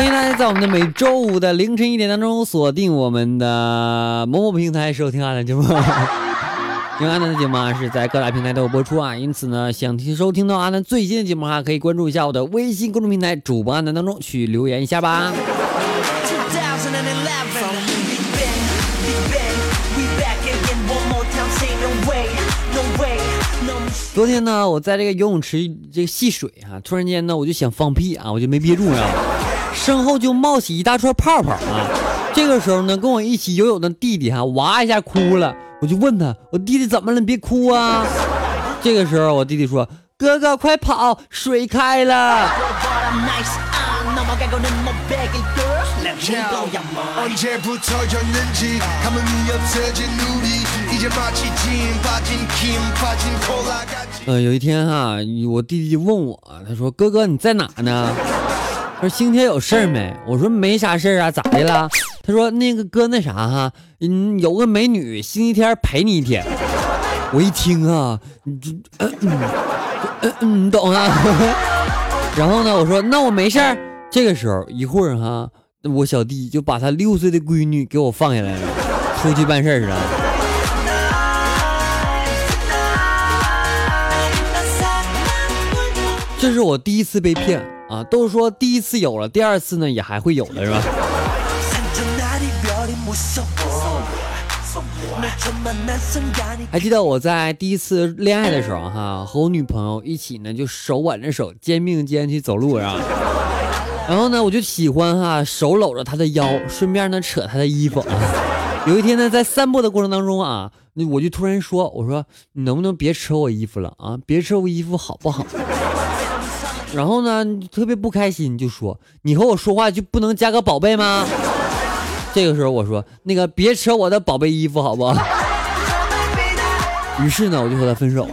欢迎大家在我们的每周五的凌晨一点当中锁定我们的某某平台收听阿南节目。因为阿南的节目啊是在各大平台都有播出啊，因此呢，想听收听到阿南最新的节目哈，可以关注一下我的微信公众平台主播阿南当中去留言一下吧。昨天呢，我在这个游泳池这个戏水啊，突然间呢，我就想放屁啊，我就没憋住啊。身后就冒起一大串泡泡啊！这个时候呢，跟我一起游泳的弟弟哈哇一下哭了，我就问他：“我弟弟怎么了？你别哭啊！”这个时候我弟弟说：“哥哥快跑，水开了。”呃，有一天哈，我弟弟问我，他说：“哥哥你在哪呢？”说星期天有事儿没？我说没啥事儿啊，咋的了？他说那个哥那啥哈，嗯，有个美女星期天陪你一天。我一听啊，嗯嗯嗯，你懂啊？然后呢，我说那我没事儿。这个时候一会儿哈，我小弟就把他六岁的闺女给我放下来了，出去办事儿了。这是我第一次被骗。啊，都说第一次有了，第二次呢也还会有的是吧？还记得我在第一次恋爱的时候，哈，和我女朋友一起呢，就手挽着手，肩并肩去走路，是吧？然后呢，我就喜欢哈，手搂着她的腰，顺便呢扯她的衣服啊。有一天呢，在散步的过程当中啊，那我就突然说，我说你能不能别扯我衣服了啊？别扯我衣服好不好？然后呢，特别不开心，就说：“你和我说话就不能加个宝贝吗？” 这个时候我说：“那个别扯我的宝贝衣服，好不好？” 于是呢，我就和他分手。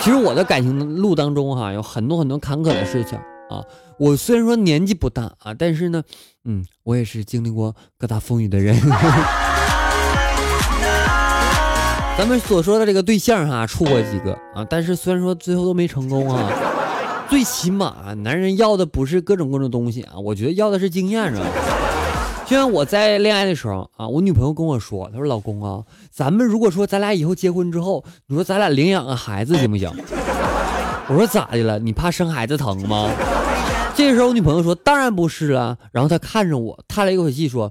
其实我的感情路当中哈，有很多很多坎坷的事情啊。我虽然说年纪不大啊，但是呢，嗯，我也是经历过各大风雨的人。咱们所说的这个对象哈，处过几个啊，但是虽然说最后都没成功啊。最起码，男人要的不是各种各种东西啊，我觉得要的是经验，是吧？就像我在恋爱的时候啊，我女朋友跟我说，她说：“老公啊，咱们如果说咱俩以后结婚之后，你说咱俩领养个孩子行不行？”我说：“咋的了？你怕生孩子疼吗？”这个时候，我女朋友说：“当然不是了。”然后她看着我，叹了一口气说：“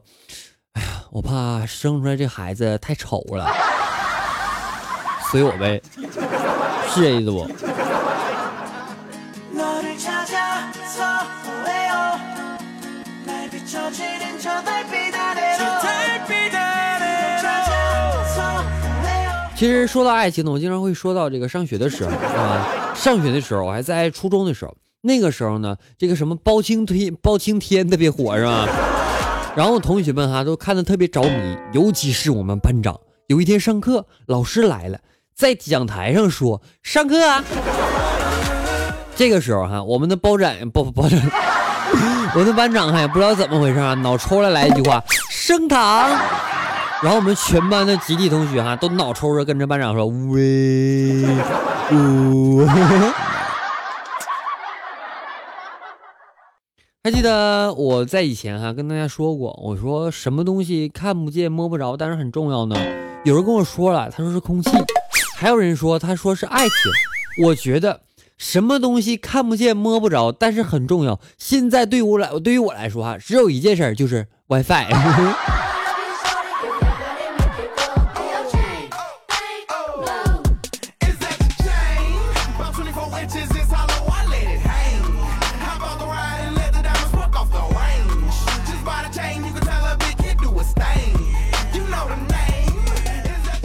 哎呀，我怕生出来这孩子太丑了。”随我呗，是这意思不？其实说到爱情呢，我经常会说到这个上学的时候啊。上学的时候，我还在初中的时候，那个时候呢，这个什么包青天、包青天特别火，是吧？然后同学们哈都看的特别着迷，尤其是我们班长。有一天上课，老师来了，在讲台上说：“上课。”啊。”这个时候哈，我们的包展包包长，我的班长哈也不知道怎么回事啊，脑抽了来一句话：“升堂。”然后我们全班的集体同学哈都脑抽着跟着班长说：“喂，呜。”还记得我在以前哈跟大家说过，我说什么东西看不见摸不着，但是很重要呢？有人跟我说了，他说是空气；还有人说他说是爱情。我觉得什么东西看不见摸不着，但是很重要。现在对我来对于我来说哈，只有一件事就是 WiFi。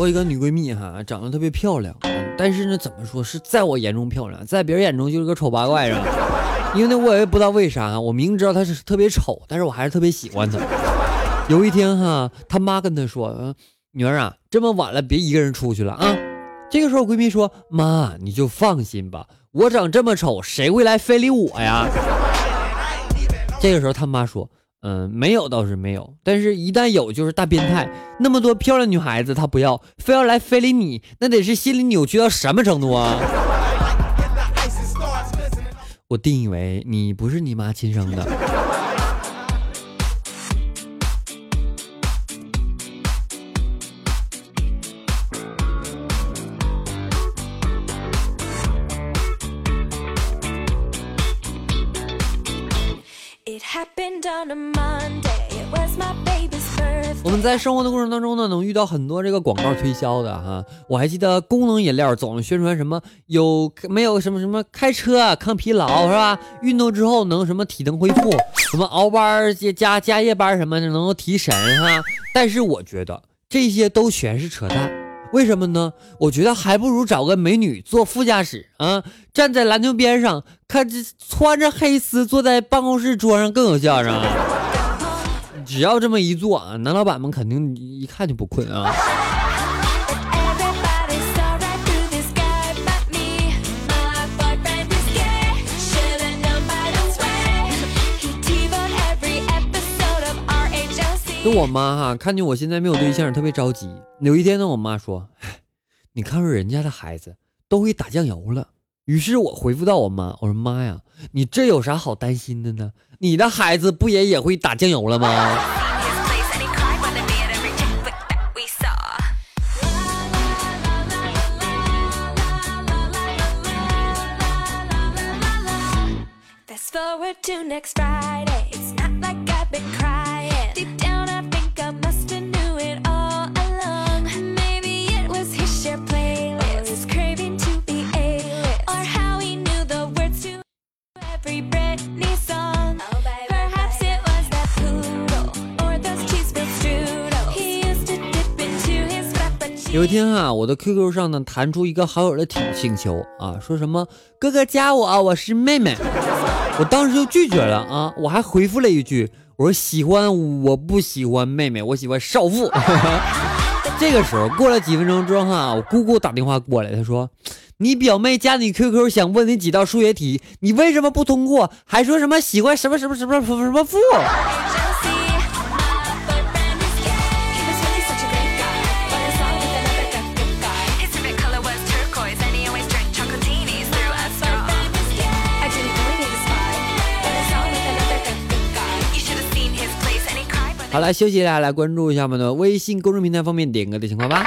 我一个女闺蜜哈，长得特别漂亮，但是呢，怎么说是在我眼中漂亮，在别人眼中就是个丑八怪是吧？因为呢，我也不知道为啥，我明知道她是特别丑，但是我还是特别喜欢她。有一天哈，她妈跟她说：“嗯，女儿啊，这么晚了，别一个人出去了啊。”这个时候，闺蜜说：“妈，你就放心吧，我长这么丑，谁会来非礼我呀？”这个时候，他妈说：“嗯，没有倒是没有，但是一旦有，就是大变态。那么多漂亮女孩子，他不要，非要来非礼你，那得是心理扭曲到什么程度啊？” 我定义为你不是你妈亲生的。我们在生活的过程当中呢，能遇到很多这个广告推销的哈。我还记得功能饮料总宣传什么有没有什么什么开车啊抗疲劳是吧？运动之后能什么体能恢复，什么熬班加加加夜班什么的能够提神哈。但是我觉得这些都全是扯淡。为什么呢？我觉得还不如找个美女坐副驾驶啊，站在篮球边上，看这穿着黑丝坐在办公室桌上更有效，是吧？只要这么一做啊，男老板们肯定一看就不困啊。就我妈哈，看见我现在没有对象，特别着急。有一天呢，我妈说：“你看说人家的孩子都会打酱油了。”于是我回复到我妈：“我说妈呀，你这有啥好担心的呢？你的孩子不也也会打酱油了吗？”有一天啊，我的 QQ 上呢弹出一个好友的请请求啊，说什么哥哥加我啊，我是妹妹。我当时就拒绝了啊，我还回复了一句，我说喜欢我不喜欢妹妹，我喜欢少妇。这个时候过了几分钟之后哈，我姑姑打电话过来，她说你表妹加你 QQ 想问你几道数学题，你为什么不通过？还说什么喜欢什么什么什么什么什么妇？好了，休息一下，来关注一下我们的微信公众平台方面点歌的情况吧。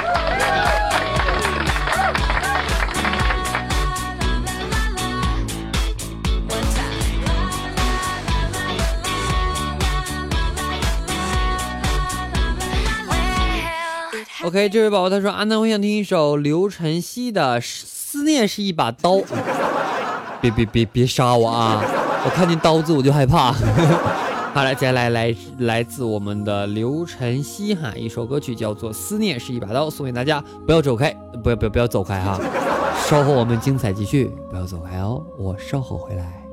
OK，这位宝宝他说：“安南，我想听一首刘晨曦的《思念是一把刀》。”别别别别杀我啊！我看见刀子我就害怕。好了，接下来来来自我们的刘晨曦哈，一首歌曲叫做《思念是一把刀》，送给大家。不要走开，不要不要不要走开哈！稍后我们精彩继续，不要走开哦，我稍后回来。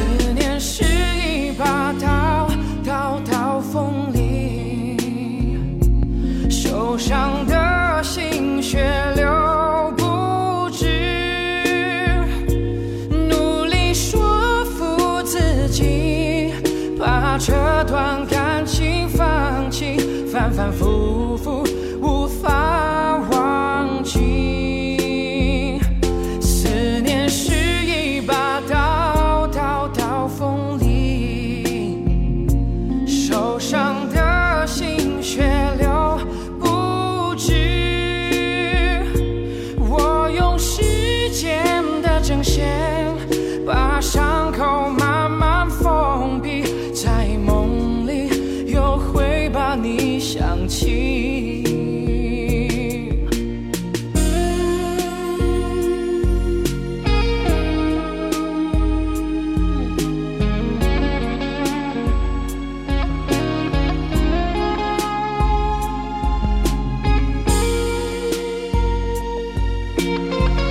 思念是 Música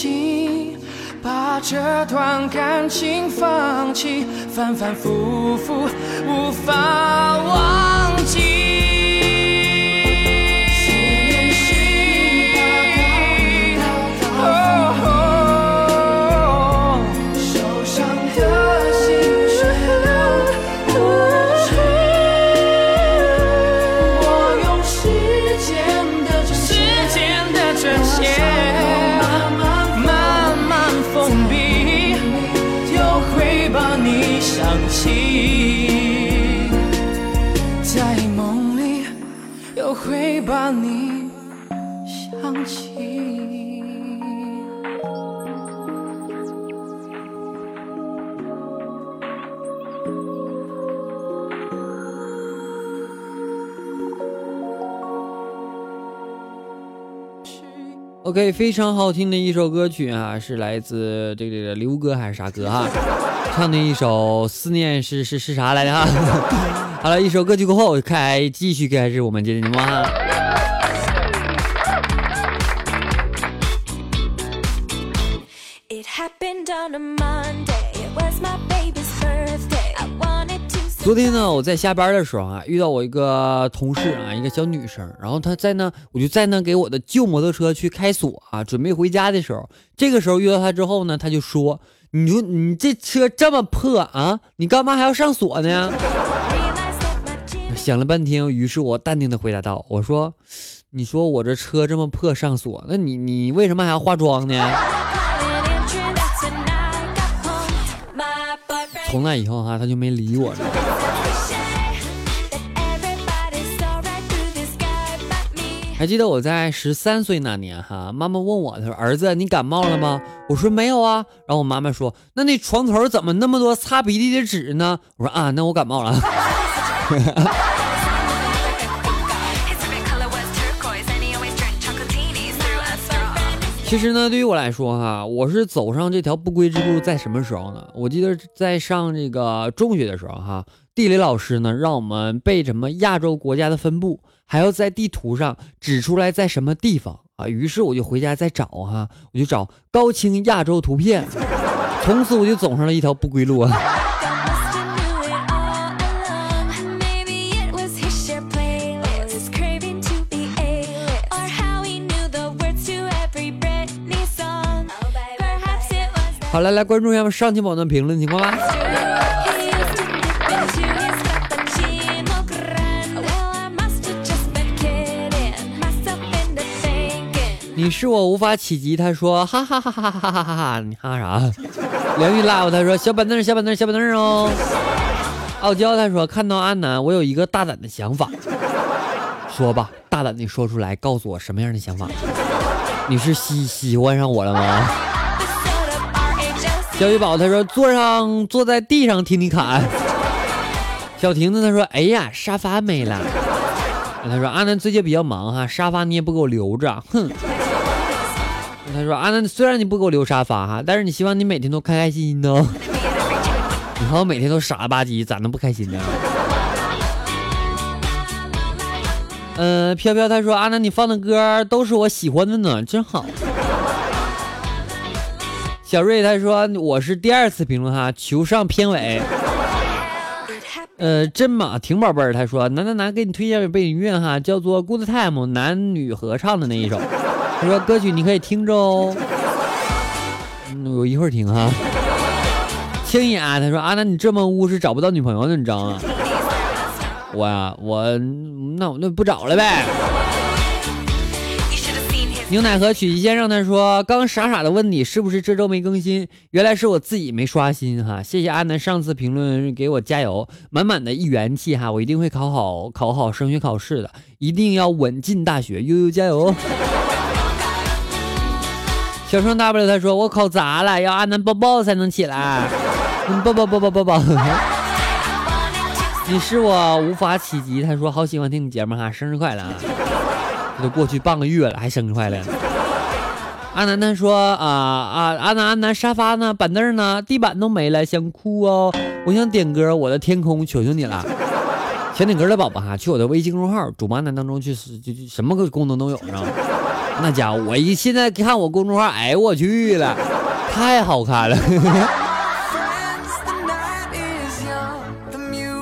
心，把这段感情放弃，反反复复无法忘。想起，在梦里又会把你想起。OK，非常好听的一首歌曲啊，是来自这个这个刘哥还是啥哥哈？唱的一首《思念是是是啥来着哈？好了，一首歌曲过后，开继续开始我们今天的节目哈。昨天呢，我在下班的时候啊，遇到我一个同事啊，一个小女生，然后她在那，我就在那给我的旧摩托车去开锁啊，准备回家的时候，这个时候遇到她之后呢，她就说：“你说你这车这么破啊，你干嘛还要上锁呢？”想了半天，于是我淡定的回答道：“我说，你说我这车这么破上锁，那你你为什么还要化妆呢从那以后哈，他就没理我了。还记得我在十三岁那年哈，妈妈问我，她说：“儿子，你感冒了吗？”我说：“没有啊。”然后我妈妈说：“那你床头怎么那么多擦鼻涕的纸呢？”我说：“啊，那我感冒了。其实呢，对于我来说哈，我是走上这条不归之路在什么时候呢？我记得在上这个中学的时候哈，地理老师呢让我们背什么亚洲国家的分布，还要在地图上指出来在什么地方啊。于是我就回家再找哈，我就找高清亚洲图片，从此我就走上了一条不归路啊。好了，来关注一下上期宝的评论情况吧。你是我无法企及，他说哈哈哈哈哈哈哈哈，你哈啥？梁玉拉我，他说小板凳小板凳小板凳哦。傲娇他说看到阿南，我有一个大胆的想法，说吧，大胆的说出来，告诉我什么样的想法？你是喜喜欢上我了吗？小雨宝他说坐上坐在地上听你侃。小婷子他说哎呀沙发没了。他说阿南最近比较忙哈，沙发你也不给我留着，哼。他说阿南虽然你不给我留沙发哈，但是你希望你每天都开开心心的。你看我每天都傻了吧唧，咋能不开心呢？呃，飘飘他说阿南你放的歌都是我喜欢的呢，真好。小瑞他说我是第二次评论哈，求上片尾。呃，真马婷宝贝儿他说楠楠楠给你推荐个背景音乐哈，叫做《Good Time》男女合唱的那一首。他说歌曲你可以听着哦。嗯，我一会儿听哈。青雅他说啊，那你这么污是找不到女朋友的，你知道吗？我呀、我那我那不找了呗。牛奶和曲奇先生他说：“刚傻傻的问你是不是这周没更新，原来是我自己没刷新哈。谢谢阿南上次评论给我加油，满满的一元气哈，我一定会考好考好升学考试的，一定要稳进大学，悠悠加油。”小双 W 他说：“我考砸了，要阿南抱抱才能起来，嗯抱抱抱抱抱抱。” 你是我无法企及，他说好喜欢听你节目哈，生日快乐啊！这都过去半个月了，还生日快乐。阿南南说啊啊，阿南阿南沙发呢，板凳呢，地板都没了，想哭哦。我想点歌，我的天空，求求你了。想点歌的宝宝哈，去我的微信公众号“主播阿南”当中去，就就什么个功能都有，知道吗？那家伙，我一现在看我公众号，哎我去了，太好看了。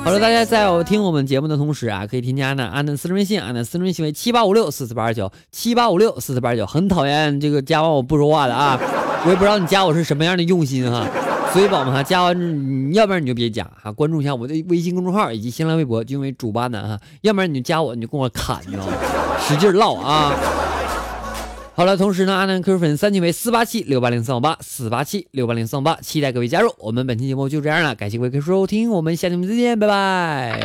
好了，大家在我听我们节目的同时啊，可以添加呢安的私人微信，安的私人微信为七八五六四四八二九七八五六四四八二九。很讨厌这个加完我不说话的啊，我也不知道你加我是什么样的用心哈。所以宝宝们哈，加完你要不然你就别加哈，关注一下我的微信公众号以及新浪微博，就因为主巴南哈，要不然你就加我，你就跟我砍，你知道吗？使劲唠啊！好了，同时呢，阿南 QQ 粉三群为四八七六八零三五八四八七六八零三五八，期待各位加入。我们本期节目就这样了，感谢各位收听，我们下期节目再见，拜拜。